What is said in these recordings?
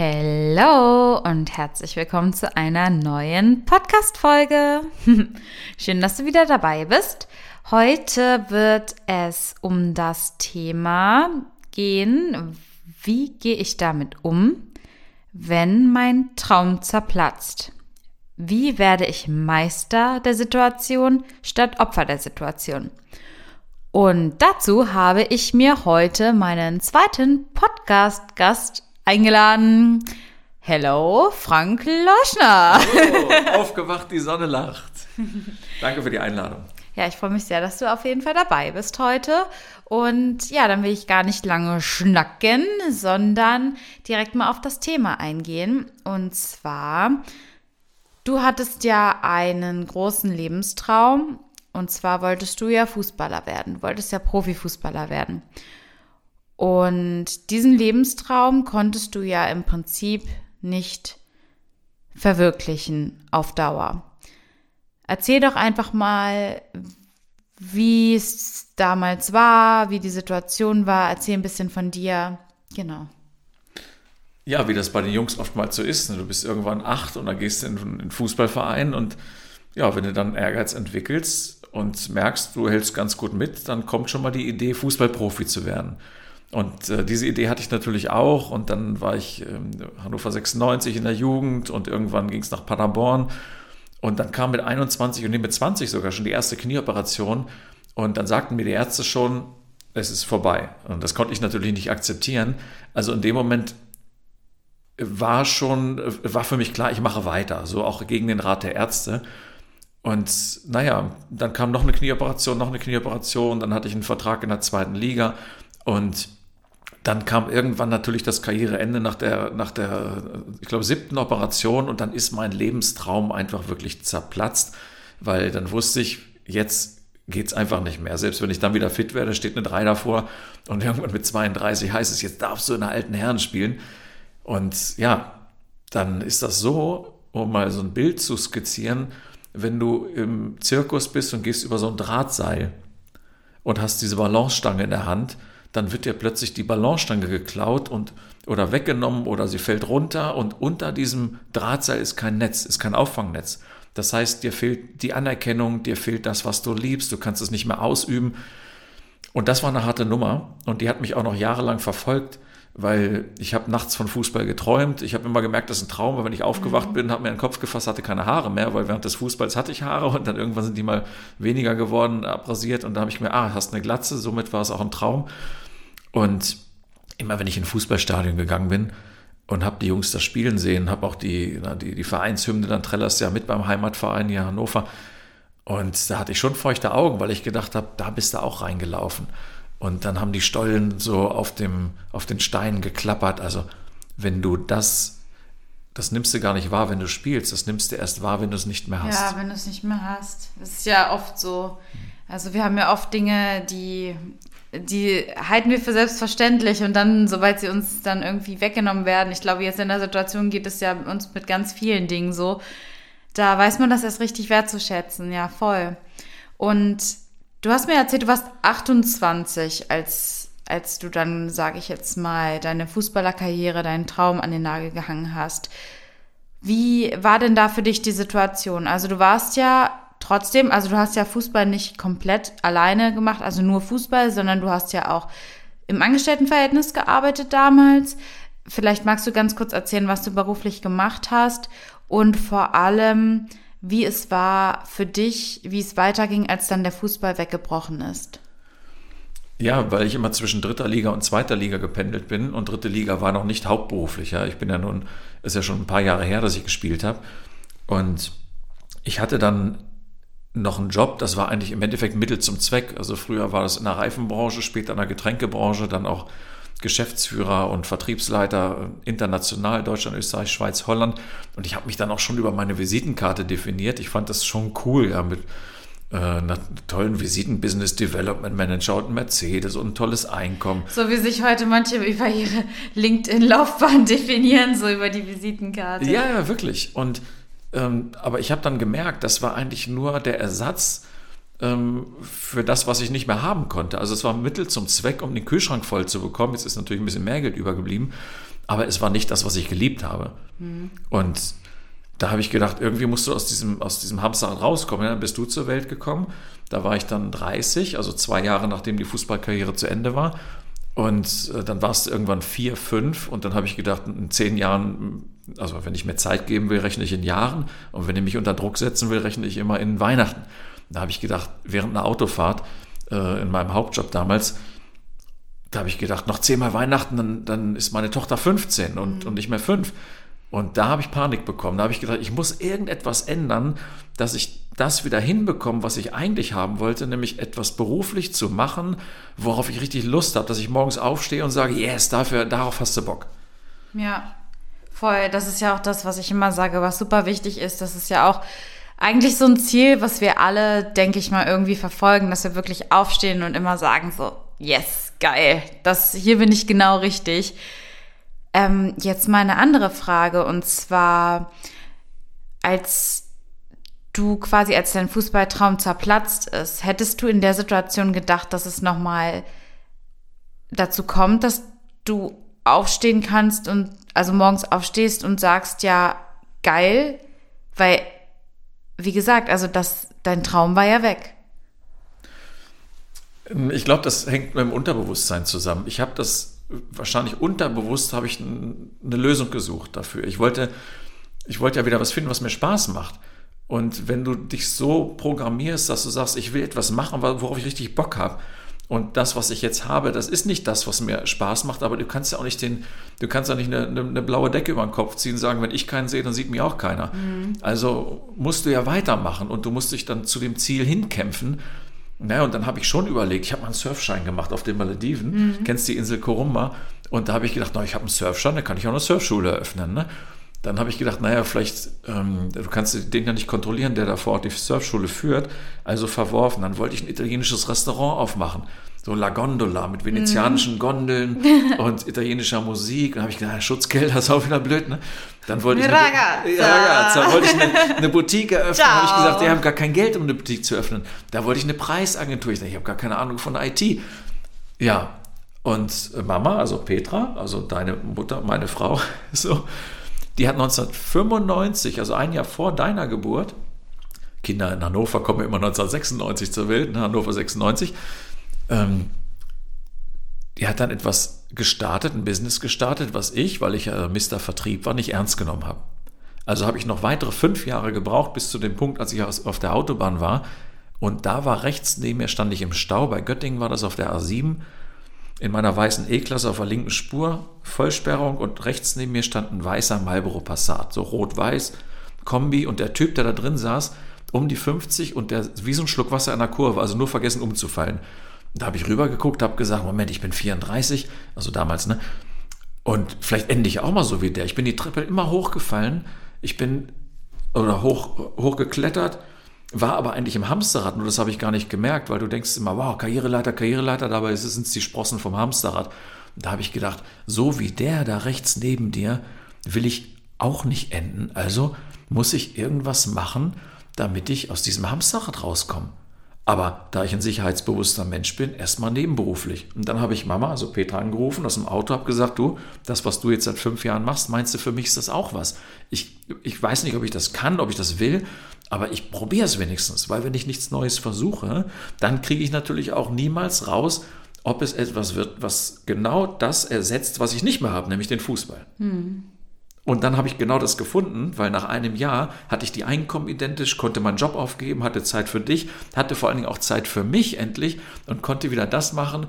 Hallo und herzlich willkommen zu einer neuen Podcast-Folge. Schön, dass du wieder dabei bist. Heute wird es um das Thema gehen, wie gehe ich damit um, wenn mein Traum zerplatzt? Wie werde ich Meister der Situation statt Opfer der Situation? Und dazu habe ich mir heute meinen zweiten Podcast-Gast eingeladen. Hello, Frank Loschner. Hallo, aufgewacht, die Sonne lacht. Danke für die Einladung. Ja, ich freue mich sehr, dass du auf jeden Fall dabei bist heute. Und ja, dann will ich gar nicht lange schnacken, sondern direkt mal auf das Thema eingehen. Und zwar, du hattest ja einen großen Lebenstraum. Und zwar wolltest du ja Fußballer werden. Du wolltest ja Profifußballer werden. Und diesen Lebenstraum konntest du ja im Prinzip nicht verwirklichen auf Dauer. Erzähl doch einfach mal, wie es damals war, wie die Situation war. Erzähl ein bisschen von dir. Genau. Ja, wie das bei den Jungs oftmals so ist. Du bist irgendwann acht und dann gehst du in einen Fußballverein und ja, wenn du dann Ehrgeiz entwickelst und merkst, du hältst ganz gut mit, dann kommt schon mal die Idee, Fußballprofi zu werden. Und äh, diese Idee hatte ich natürlich auch. Und dann war ich ähm, Hannover 96 in der Jugend und irgendwann ging es nach Paderborn. Und dann kam mit 21 und mit 20 sogar schon die erste Knieoperation. Und dann sagten mir die Ärzte schon, es ist vorbei. Und das konnte ich natürlich nicht akzeptieren. Also in dem Moment war schon, war für mich klar, ich mache weiter. So auch gegen den Rat der Ärzte. Und naja, dann kam noch eine Knieoperation, noch eine Knieoperation. Dann hatte ich einen Vertrag in der zweiten Liga. Und dann kam irgendwann natürlich das Karriereende nach der, nach der, ich glaube, siebten Operation und dann ist mein Lebenstraum einfach wirklich zerplatzt, weil dann wusste ich, jetzt geht es einfach nicht mehr. Selbst wenn ich dann wieder fit werde, steht eine 3 davor und irgendwann mit 32 heißt es, jetzt darfst du in der alten Herren spielen. Und ja, dann ist das so, um mal so ein Bild zu skizzieren, wenn du im Zirkus bist und gehst über so ein Drahtseil und hast diese Balancestange in der Hand, dann wird dir plötzlich die Ballonstange geklaut und oder weggenommen oder sie fällt runter und unter diesem Drahtseil ist kein Netz, ist kein Auffangnetz. Das heißt, dir fehlt die Anerkennung, dir fehlt das, was du liebst, du kannst es nicht mehr ausüben. Und das war eine harte Nummer und die hat mich auch noch jahrelang verfolgt, weil ich habe nachts von Fußball geträumt. Ich habe immer gemerkt, das ist ein Traum, aber wenn ich aufgewacht mhm. bin, habe mir den Kopf gefasst, hatte keine Haare mehr, weil während des Fußballs hatte ich Haare und dann irgendwann sind die mal weniger geworden, abrasiert und da habe ich mir, ah, hast eine Glatze, somit war es auch ein Traum. Und immer wenn ich in ein Fußballstadion gegangen bin und habe die Jungs das spielen sehen, habe auch die, die, die Vereinshymne dann trällerst ja mit beim Heimatverein hier Hannover. Und da hatte ich schon feuchte Augen, weil ich gedacht habe, da bist du auch reingelaufen. Und dann haben die Stollen so auf, dem, auf den Steinen geklappert. Also wenn du das, das nimmst du gar nicht wahr, wenn du spielst. Das nimmst du erst wahr, wenn du es nicht mehr hast. Ja, wenn du es nicht mehr hast. Das ist ja oft so. Also wir haben ja oft Dinge, die die halten wir für selbstverständlich und dann, sobald sie uns dann irgendwie weggenommen werden, ich glaube, jetzt in der Situation geht es ja uns mit ganz vielen Dingen so, da weiß man das erst richtig wertzuschätzen, ja, voll. Und du hast mir erzählt, du warst 28, als, als du dann, sage ich jetzt mal, deine Fußballerkarriere, deinen Traum an den Nagel gehangen hast. Wie war denn da für dich die Situation? Also du warst ja trotzdem, also du hast ja Fußball nicht komplett alleine gemacht, also nur Fußball, sondern du hast ja auch im Angestelltenverhältnis gearbeitet damals. Vielleicht magst du ganz kurz erzählen, was du beruflich gemacht hast und vor allem, wie es war für dich, wie es weiterging, als dann der Fußball weggebrochen ist. Ja, weil ich immer zwischen dritter Liga und zweiter Liga gependelt bin und dritte Liga war noch nicht hauptberuflich. Ja. Ich bin ja nun, ist ja schon ein paar Jahre her, dass ich gespielt habe. Und ich hatte dann noch einen Job, das war eigentlich im Endeffekt Mittel zum Zweck. Also früher war das in der Reifenbranche, später in der Getränkebranche, dann auch Geschäftsführer und Vertriebsleiter international, Deutschland, Österreich, Schweiz, Holland. Und ich habe mich dann auch schon über meine Visitenkarte definiert. Ich fand das schon cool, ja, mit äh, einer tollen Visiten, Business Development Manager und Mercedes und ein tolles Einkommen. So wie sich heute manche über ihre LinkedIn-Laufbahn definieren, so über die Visitenkarte. Ja, ja, wirklich. Und ähm, aber ich habe dann gemerkt, das war eigentlich nur der Ersatz für das, was ich nicht mehr haben konnte. Also es war Mittel zum Zweck, um den Kühlschrank voll zu bekommen. Jetzt ist natürlich ein bisschen mehr Geld übergeblieben. aber es war nicht das, was ich geliebt habe. Mhm. Und da habe ich gedacht, irgendwie musst du aus diesem, aus diesem Hamsterrad rauskommen. Ja, dann bist du zur Welt gekommen. Da war ich dann 30, also zwei Jahre nachdem die Fußballkarriere zu Ende war. Und äh, dann warst du irgendwann vier, fünf und dann habe ich gedacht, in zehn Jahren, also wenn ich mir Zeit geben will, rechne ich in Jahren und wenn ich mich unter Druck setzen will, rechne ich immer in Weihnachten. Da habe ich gedacht, während einer Autofahrt äh, in meinem Hauptjob damals, da habe ich gedacht, noch zehnmal Weihnachten, dann, dann ist meine Tochter 15 und, mhm. und nicht mehr fünf. Und da habe ich Panik bekommen. Da habe ich gedacht, ich muss irgendetwas ändern, dass ich das wieder hinbekomme, was ich eigentlich haben wollte, nämlich etwas beruflich zu machen, worauf ich richtig Lust habe, dass ich morgens aufstehe und sage, yes, dafür, darauf hast du Bock. Ja, voll. Das ist ja auch das, was ich immer sage, was super wichtig ist. Das ist ja auch eigentlich so ein Ziel, was wir alle, denke ich mal, irgendwie verfolgen, dass wir wirklich aufstehen und immer sagen so, yes, geil, das, hier bin ich genau richtig. Ähm, jetzt mal eine andere Frage und zwar, als du quasi, als dein Fußballtraum zerplatzt ist, hättest du in der Situation gedacht, dass es nochmal dazu kommt, dass du aufstehen kannst und also morgens aufstehst und sagst, ja, geil, weil wie gesagt, also das, dein Traum war ja weg. Ich glaube, das hängt mit dem Unterbewusstsein zusammen. Ich habe das wahrscheinlich unterbewusst habe ich eine Lösung gesucht dafür. Ich wollte, ich wollte ja wieder was finden, was mir Spaß macht. Und wenn du dich so programmierst, dass du sagst, ich will etwas machen, worauf ich richtig Bock habe, und das, was ich jetzt habe, das ist nicht das, was mir Spaß macht, aber du kannst ja auch nicht den, du kannst ja nicht eine, eine, eine blaue Decke über den Kopf ziehen und sagen, wenn ich keinen sehe, dann sieht mich auch keiner. Mhm. Also musst du ja weitermachen und du musst dich dann zu dem Ziel hinkämpfen. Naja, und dann habe ich schon überlegt, ich habe mal einen Surfschein gemacht auf den Malediven, mhm. kennst die Insel Korumba, und da habe ich gedacht, na, ich habe einen Surfschein, da kann ich auch eine Surfschule eröffnen. Ne? Dann habe ich gedacht, naja, vielleicht, ähm, du kannst den ja nicht kontrollieren, der da vor Ort die Surfschule führt, also verworfen. Dann wollte ich ein italienisches Restaurant aufmachen, so La Gondola mit venezianischen mm. Gondeln und italienischer Musik. Dann habe ich gedacht, Schutzgeld, das ist auch wieder blöd, ne? Dann wollte ich, eine, ja, dann wollte ich eine, eine Boutique eröffnen, habe ich gesagt, die haben gar kein Geld, um eine Boutique zu öffnen. Da wollte ich eine Preisagentur, ich dachte, ich habe gar keine Ahnung von IT. Ja, und Mama, also Petra, also deine Mutter, meine Frau, so, die hat 1995, also ein Jahr vor deiner Geburt, Kinder in Hannover kommen immer 1996 zur Welt, ne, Hannover 96, ähm, die hat dann etwas gestartet, ein Business gestartet, was ich, weil ich ja Mr. Vertrieb war, nicht ernst genommen habe. Also habe ich noch weitere fünf Jahre gebraucht, bis zu dem Punkt, als ich auf der Autobahn war. Und da war rechts neben mir, stand ich im Stau. Bei Göttingen war das auf der A7 in meiner weißen E-Klasse auf der linken Spur, Vollsperrung und rechts neben mir stand ein weißer Marlboro Passat, so rot-weiß, Kombi und der Typ, der da drin saß, um die 50 und der wie so ein Schluck Wasser in der Kurve, also nur vergessen umzufallen. Da habe ich rübergeguckt, habe gesagt, Moment, ich bin 34, also damals, ne? Und vielleicht ende ich auch mal so wie der. Ich bin die Treppe immer hochgefallen, ich bin oder hoch, hochgeklettert, war aber eigentlich im Hamsterrad, nur das habe ich gar nicht gemerkt, weil du denkst immer, wow, Karriereleiter, Karriereleiter, dabei sind es die Sprossen vom Hamsterrad. Da habe ich gedacht, so wie der da rechts neben dir will ich auch nicht enden. Also muss ich irgendwas machen, damit ich aus diesem Hamsterrad rauskomme. Aber da ich ein sicherheitsbewusster Mensch bin, erstmal nebenberuflich. Und dann habe ich Mama, also Petra, angerufen aus dem Auto, habe gesagt, du, das, was du jetzt seit fünf Jahren machst, meinst du, für mich ist das auch was? Ich, ich weiß nicht, ob ich das kann, ob ich das will, aber ich probiere es wenigstens, weil wenn ich nichts Neues versuche, dann kriege ich natürlich auch niemals raus, ob es etwas wird, was genau das ersetzt, was ich nicht mehr habe, nämlich den Fußball. Hm. Und dann habe ich genau das gefunden, weil nach einem Jahr hatte ich die Einkommen identisch, konnte meinen Job aufgeben, hatte Zeit für dich, hatte vor allen Dingen auch Zeit für mich endlich und konnte wieder das machen,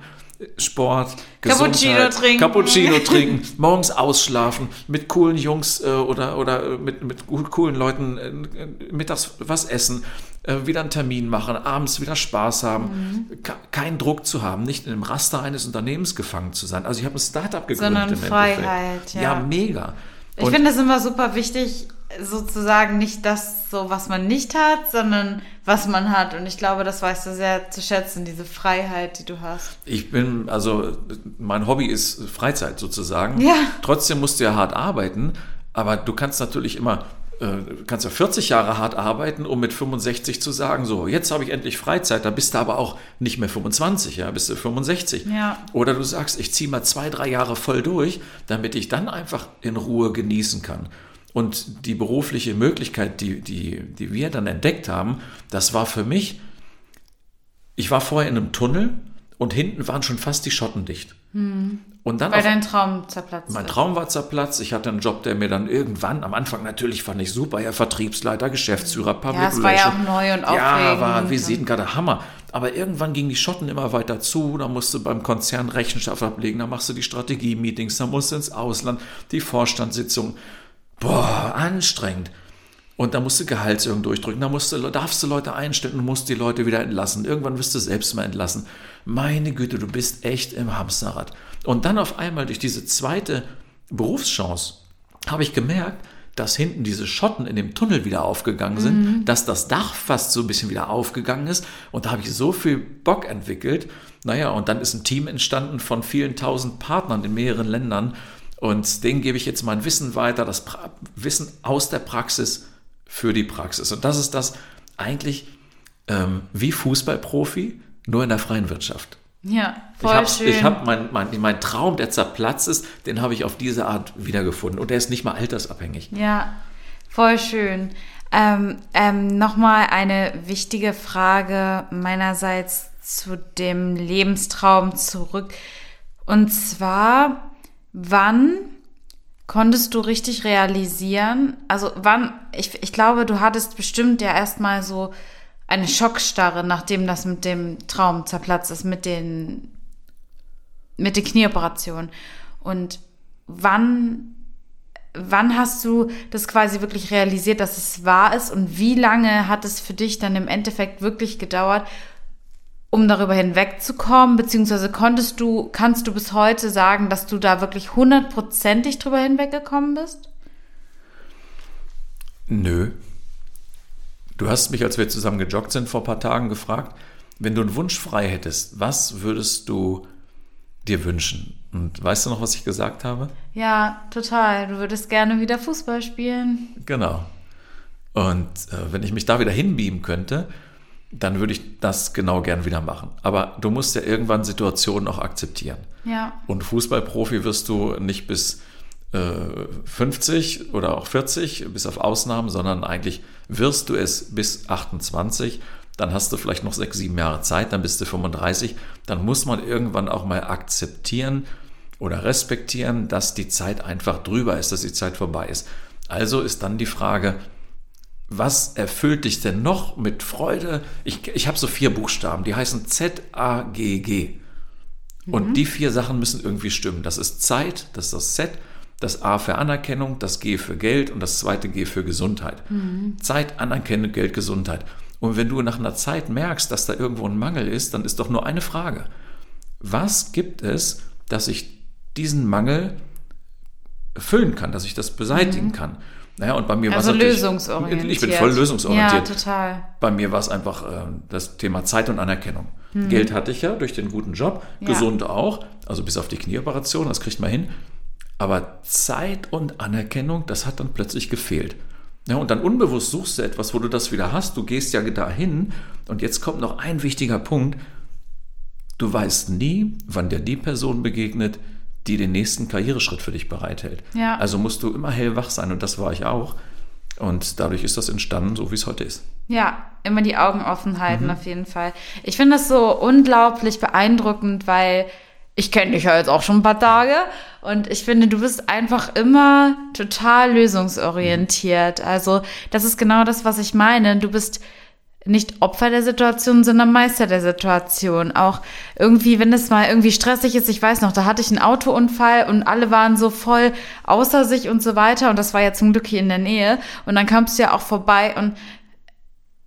Sport, Cappuccino trinken, Cappuccino trinken, morgens ausschlafen, mit coolen Jungs äh, oder, oder mit, mit coolen Leuten äh, mittags was essen, äh, wieder einen Termin machen, abends wieder Spaß haben, mhm. keinen Druck zu haben, nicht in dem Raster eines Unternehmens gefangen zu sein. Also ich habe ein Startup gegründet. Sondern Freiheit, ja. Ja, mega. Ich finde es immer super wichtig, sozusagen nicht das so, was man nicht hat, sondern was man hat. Und ich glaube, das weißt du sehr zu schätzen, diese Freiheit, die du hast. Ich bin, also mein Hobby ist Freizeit sozusagen. Ja. Trotzdem musst du ja hart arbeiten, aber du kannst natürlich immer du kannst ja 40 Jahre hart arbeiten, um mit 65 zu sagen, so, jetzt habe ich endlich Freizeit, da bist du aber auch nicht mehr 25, ja, bist du 65. Ja. Oder du sagst, ich ziehe mal zwei, drei Jahre voll durch, damit ich dann einfach in Ruhe genießen kann. Und die berufliche Möglichkeit, die, die, die wir dann entdeckt haben, das war für mich, ich war vorher in einem Tunnel und hinten waren schon fast die Schotten dicht. Hm. Und dann Weil auf, dein Traum zerplatzt mein. Traum war zerplatzt. Ich hatte einen Job, der mir dann irgendwann, am Anfang natürlich fand ich super, ja, Vertriebsleiter, Geschäftsführer, Public Ja, es war ja auch neu und Ja, aufregend war und- Visitenkarte, Hammer. Aber irgendwann gingen die Schotten immer weiter zu, da musst du beim Konzern Rechenschaft ablegen, da machst du die Strategie-Meetings, da musst du ins Ausland, die Vorstandssitzung. Boah, anstrengend. Und da musst du Gehaltserhöhung durchdrücken, da musst du, darfst du Leute einstellen und musst die Leute wieder entlassen. Irgendwann wirst du selbst mal entlassen. Meine Güte, du bist echt im Hamsterrad. Und dann auf einmal durch diese zweite Berufschance habe ich gemerkt, dass hinten diese Schotten in dem Tunnel wieder aufgegangen sind, dass das Dach fast so ein bisschen wieder aufgegangen ist. Und da habe ich so viel Bock entwickelt. Naja, und dann ist ein Team entstanden von vielen tausend Partnern in mehreren Ländern. Und denen gebe ich jetzt mein Wissen weiter, das pra Wissen aus der Praxis für die Praxis. Und das ist das eigentlich ähm, wie Fußballprofi, nur in der freien Wirtschaft. Ja, Ich voll habe schön. ich hab mein, mein, mein Traum, der zerplatzt ist, den habe ich auf diese Art wiedergefunden. Und der ist nicht mal altersabhängig. Ja, voll schön. Ähm, ähm, Nochmal eine wichtige Frage meinerseits zu dem Lebenstraum zurück. Und zwar, wann konntest du richtig realisieren? Also wann, ich, ich glaube, du hattest bestimmt ja erstmal so eine Schockstarre, nachdem das mit dem Traum zerplatzt ist, mit den, mit den Knieoperationen. Und wann wann hast du das quasi wirklich realisiert, dass es wahr ist und wie lange hat es für dich dann im Endeffekt wirklich gedauert, um darüber hinwegzukommen, beziehungsweise konntest du, kannst du bis heute sagen, dass du da wirklich hundertprozentig drüber hinweggekommen bist? Nö. Du hast mich, als wir zusammen gejoggt sind vor ein paar Tagen, gefragt, wenn du einen Wunsch frei hättest, was würdest du dir wünschen? Und weißt du noch, was ich gesagt habe? Ja, total. Du würdest gerne wieder Fußball spielen. Genau. Und äh, wenn ich mich da wieder hinbeamen könnte, dann würde ich das genau gern wieder machen. Aber du musst ja irgendwann Situationen auch akzeptieren. Ja. Und Fußballprofi wirst du nicht bis äh, 50 oder auch 40, bis auf Ausnahmen, sondern eigentlich wirst du es bis 28. Dann hast du vielleicht noch sechs, sieben Jahre Zeit, dann bist du 35. Dann muss man irgendwann auch mal akzeptieren oder respektieren, dass die Zeit einfach drüber ist, dass die Zeit vorbei ist. Also ist dann die Frage, was erfüllt dich denn noch mit Freude? Ich, ich habe so vier Buchstaben, die heißen Z-A-G-G. Und die vier Sachen müssen irgendwie stimmen. Das ist Zeit, das ist das Z, das A für Anerkennung, das G für Geld und das zweite G für Gesundheit. Zeit, Anerkennung, Geld, Gesundheit. Und wenn du nach einer Zeit merkst, dass da irgendwo ein Mangel ist, dann ist doch nur eine Frage. Was gibt es, dass ich diesen Mangel füllen kann, dass ich das beseitigen kann? Naja, und bei mir war Also es natürlich- lösungsorientiert. Ich bin voll lösungsorientiert. Ja, total. Bei mir war es einfach äh, das Thema Zeit und Anerkennung. Geld hatte ich ja durch den guten Job, Ja. gesund auch, also bis auf die Knieoperation, das kriegt man hin. Aber Zeit und Anerkennung, das hat dann plötzlich gefehlt. Ja, und dann unbewusst suchst du etwas, wo du das wieder hast. Du gehst ja dahin. Und jetzt kommt noch ein wichtiger Punkt. Du weißt nie, wann dir die Person begegnet, die den nächsten Karriereschritt für dich bereithält. Ja. Also musst du immer hellwach sein und das war ich auch. Und dadurch ist das entstanden, so wie es heute ist. Ja, immer die Augen offen halten, auf jeden Fall. Ich finde das so unglaublich beeindruckend, weil ich kenne dich ja jetzt auch schon ein paar Tage und ich finde, du bist einfach immer total lösungsorientiert. Also, das ist genau das, was ich meine. Du bist nicht Opfer der Situation, sondern Meister der Situation. Auch irgendwie, wenn es mal irgendwie stressig ist, ich weiß noch, da hatte ich einen Autounfall und alle waren so voll außer sich und so weiter. Und das war ja zum Glück hier in der Nähe. Und dann kamst du ja auch vorbei und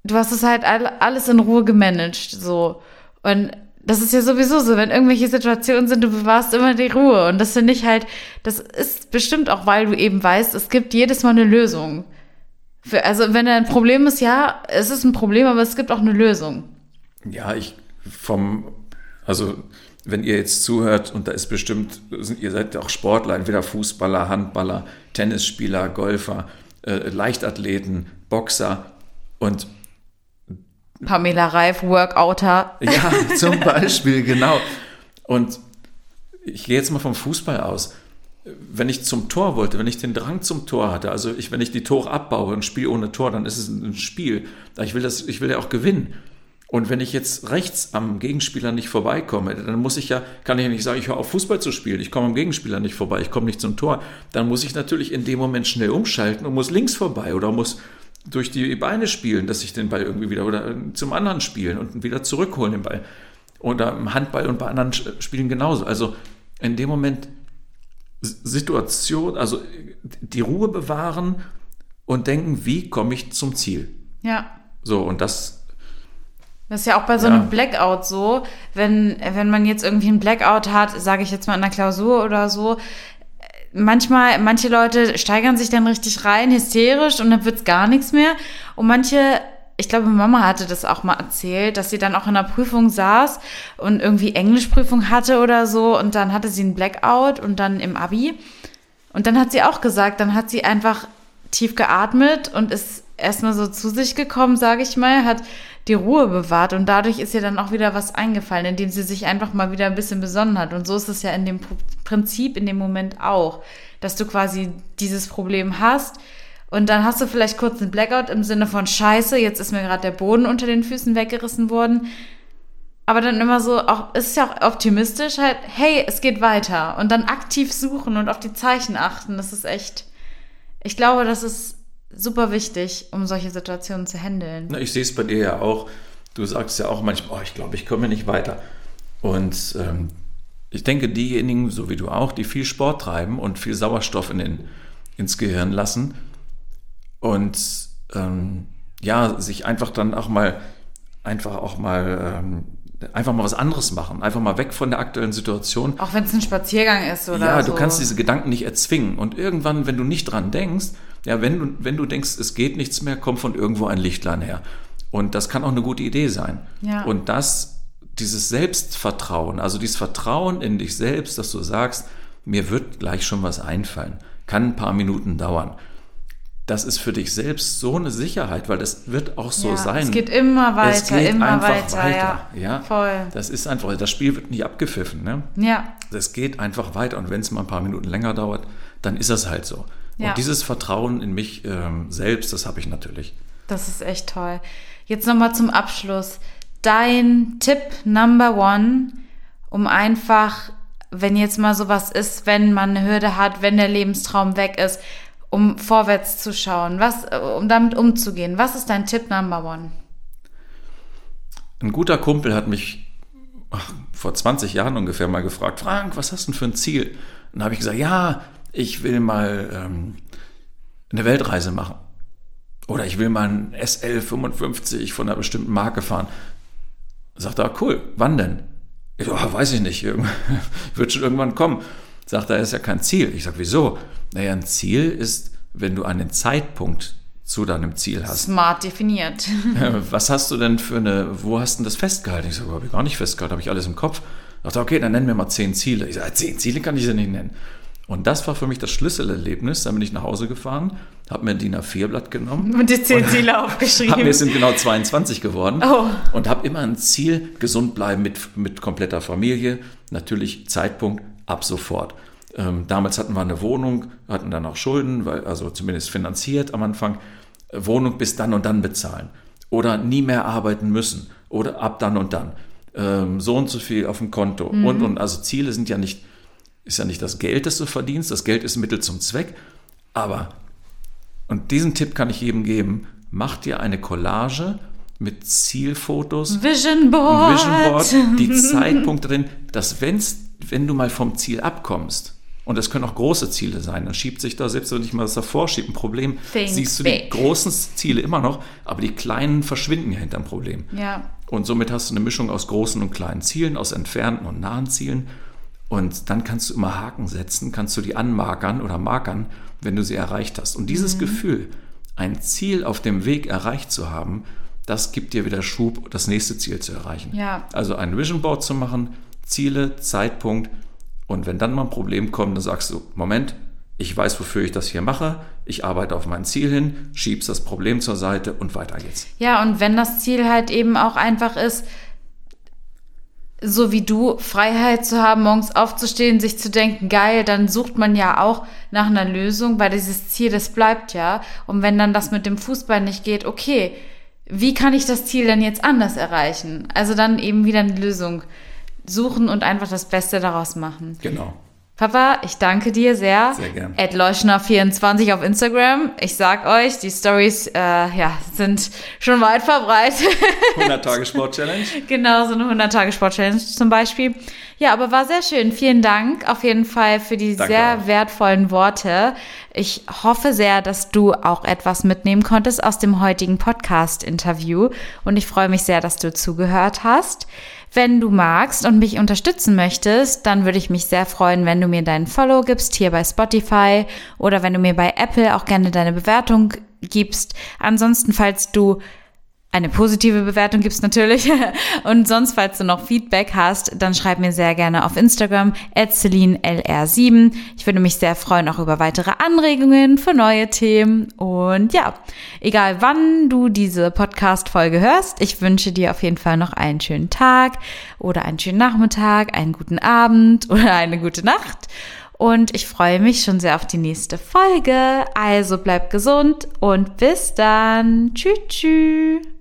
du hast es halt all- alles in Ruhe gemanagt, so. Und das ist ja sowieso so, wenn irgendwelche Situationen sind, du bewahrst immer die Ruhe. Und das finde ich halt, das ist bestimmt auch, weil du eben weißt, es gibt jedes Mal eine Lösung. Für, also wenn da ein Problem ist, ja, es ist ein Problem, aber es gibt auch eine Lösung. Ja, ich vom, also wenn ihr jetzt zuhört und da ist bestimmt, ihr seid auch Sportler, entweder Fußballer, Handballer, Tennisspieler, Golfer. äh, Leichtathleten, Boxer und Pamela Reif, Workouter. Ja, zum Beispiel, genau. Und ich gehe jetzt mal vom Fußball aus. Wenn ich zum Tor wollte, wenn ich den Drang zum Tor hatte, also ich, wenn ich die Tore abbaue, ein Spiel ohne Tor, dann ist es ein Spiel. Ich will, das, ich will ja auch gewinnen. Und wenn ich jetzt rechts am Gegenspieler nicht vorbeikomme, dann muss ich ja, kann ich ja nicht sagen, ich höre auf Fußball zu spielen, ich komme am Gegenspieler nicht vorbei, ich komme nicht zum Tor. Dann muss ich natürlich in dem Moment schnell umschalten und muss links vorbei oder muss durch die Beine spielen, dass ich den Ball irgendwie wieder oder zum anderen spielen und wieder zurückholen den Ball. Oder im Handball und bei anderen Spielen genauso. Also in dem Moment Situation, also die Ruhe bewahren und denken, wie komme ich zum Ziel? Ja. So, und das. Das ist ja auch bei so einem Blackout so, wenn, wenn man jetzt irgendwie einen Blackout hat, sage ich jetzt mal in einer Klausur oder so, manchmal, manche Leute steigern sich dann richtig rein, hysterisch und dann wird's gar nichts mehr. Und manche, ich glaube, Mama hatte das auch mal erzählt, dass sie dann auch in der Prüfung saß und irgendwie Englischprüfung hatte oder so und dann hatte sie einen Blackout und dann im Abi. Und dann hat sie auch gesagt, dann hat sie einfach tief geatmet und ist erstmal so zu sich gekommen, sage ich mal, hat die Ruhe bewahrt und dadurch ist ihr dann auch wieder was eingefallen, indem sie sich einfach mal wieder ein bisschen besonnen hat. Und so ist es ja in dem Prinzip in dem Moment auch, dass du quasi dieses Problem hast und dann hast du vielleicht kurz einen Blackout im Sinne von Scheiße, jetzt ist mir gerade der Boden unter den Füßen weggerissen worden. Aber dann immer so, auch, ist ja auch optimistisch halt, hey, es geht weiter. Und dann aktiv suchen und auf die Zeichen achten. Das ist echt, ich glaube, das ist super wichtig, um solche Situationen zu handeln. Na, ich sehe es bei dir ja auch. Du sagst ja auch manchmal, oh, ich glaube, ich komme nicht weiter. Und ähm, ich denke, diejenigen, so wie du auch, die viel Sport treiben und viel Sauerstoff in den, ins Gehirn lassen und ähm, ja, sich einfach dann auch mal, einfach auch mal, ähm, einfach mal was anderes machen, einfach mal weg von der aktuellen Situation. Auch wenn es ein Spaziergang ist oder Ja, so. du kannst diese Gedanken nicht erzwingen. Und irgendwann, wenn du nicht dran denkst, ja, wenn du, wenn du denkst, es geht nichts mehr, kommt von irgendwo ein Lichtlein her. Und das kann auch eine gute Idee sein. Ja. Und das, dieses Selbstvertrauen, also dieses Vertrauen in dich selbst, dass du sagst, mir wird gleich schon was einfallen, kann ein paar Minuten dauern. Das ist für dich selbst so eine Sicherheit, weil das wird auch so ja, sein. Es geht immer weiter, es geht immer einfach weiter, weiter. ja. ja. Voll. Das ist einfach, das Spiel wird nicht abgepfiffen. Ne? Ja. Das geht einfach weiter. Und wenn es mal ein paar Minuten länger dauert, dann ist das halt so. Ja. Und dieses Vertrauen in mich ähm, selbst, das habe ich natürlich. Das ist echt toll. Jetzt nochmal zum Abschluss. Dein Tipp Number One, um einfach, wenn jetzt mal sowas ist, wenn man eine Hürde hat, wenn der Lebenstraum weg ist, um vorwärts zu schauen, was, um damit umzugehen. Was ist dein Tipp Number One? Ein guter Kumpel hat mich vor 20 Jahren ungefähr mal gefragt, Frank, was hast du denn für ein Ziel? Und dann habe ich gesagt, ja, ich will mal ähm, eine Weltreise machen. Oder ich will mal ein SL 55 von einer bestimmten Marke fahren. Sagt er, cool, wann denn? Ich so, oh, weiß ich nicht, wird schon irgendwann kommen. Sagt er, ist ja kein Ziel. Ich sage, wieso? Naja, ein Ziel ist, wenn du einen Zeitpunkt zu deinem Ziel hast. Smart definiert. Was hast du denn für eine, wo hast du das festgehalten? Ich sage, habe ich gar nicht festgehalten, habe ich alles im Kopf. Ich dachte, okay, dann nennen wir mal zehn Ziele. Ich sage, zehn Ziele kann ich sie nicht nennen. Und das war für mich das Schlüsselerlebnis. Dann bin ich nach Hause gefahren, habe mir ein DIN A4-Blatt genommen. Und die zehn Ziele aufgeschrieben. Hab, mir sind genau 22 geworden. Oh. Und habe immer ein Ziel, gesund bleiben mit, mit kompletter Familie. Natürlich Zeitpunkt ab sofort. Ähm, damals hatten wir eine Wohnung, hatten dann auch Schulden, weil, also zumindest finanziert am Anfang. Wohnung bis dann und dann bezahlen. Oder nie mehr arbeiten müssen. Oder ab dann und dann. Ähm, so und so viel auf dem Konto. Mhm. Und, und, also Ziele sind ja nicht ist ja nicht das Geld, das du verdienst. Das Geld ist Mittel zum Zweck. Aber, und diesen Tipp kann ich jedem geben, mach dir eine Collage mit Zielfotos. Vision Board. Vision Board, die Zeitpunkte drin, dass wenn's, wenn du mal vom Ziel abkommst, und das können auch große Ziele sein, dann schiebt sich da, selbst wenn ich mal das davor schiebe, ein Problem, Think siehst du big. die großen Ziele immer noch, aber die kleinen verschwinden ja hinterm Problem. Ja. Und somit hast du eine Mischung aus großen und kleinen Zielen, aus entfernten und nahen Zielen. Und dann kannst du immer Haken setzen, kannst du die anmarkern oder markern, wenn du sie erreicht hast. Und dieses mhm. Gefühl, ein Ziel auf dem Weg erreicht zu haben, das gibt dir wieder Schub, das nächste Ziel zu erreichen. Ja. Also ein Vision Board zu machen, Ziele, Zeitpunkt. Und wenn dann mal ein Problem kommt, dann sagst du, Moment, ich weiß, wofür ich das hier mache, ich arbeite auf mein Ziel hin, schieb's das Problem zur Seite und weiter geht's. Ja, und wenn das Ziel halt eben auch einfach ist, so wie du, Freiheit zu haben, morgens aufzustehen, sich zu denken, geil, dann sucht man ja auch nach einer Lösung, weil dieses Ziel, das bleibt ja. Und wenn dann das mit dem Fußball nicht geht, okay, wie kann ich das Ziel denn jetzt anders erreichen? Also dann eben wieder eine Lösung suchen und einfach das Beste daraus machen. Genau. Papa, ich danke dir sehr. Sehr gern. Ed Leuschner24 auf Instagram. Ich sag euch, die Stories äh, ja, sind schon weit verbreitet. 100 Tage Sport Challenge. genau, so eine 100 Tage Sport Challenge zum Beispiel. Ja, aber war sehr schön. Vielen Dank auf jeden Fall für die Danke sehr auch. wertvollen Worte. Ich hoffe sehr, dass du auch etwas mitnehmen konntest aus dem heutigen Podcast-Interview. Und ich freue mich sehr, dass du zugehört hast. Wenn du magst und mich unterstützen möchtest, dann würde ich mich sehr freuen, wenn du mir deinen Follow gibst hier bei Spotify oder wenn du mir bei Apple auch gerne deine Bewertung gibst. Ansonsten, falls du eine positive Bewertung gibt's natürlich. Und sonst, falls du noch Feedback hast, dann schreib mir sehr gerne auf Instagram lr7. Ich würde mich sehr freuen auch über weitere Anregungen für neue Themen. Und ja, egal wann du diese Podcast-Folge hörst, ich wünsche dir auf jeden Fall noch einen schönen Tag oder einen schönen Nachmittag, einen guten Abend oder eine gute Nacht. Und ich freue mich schon sehr auf die nächste Folge. Also bleib gesund und bis dann. Tschüss, tschüss.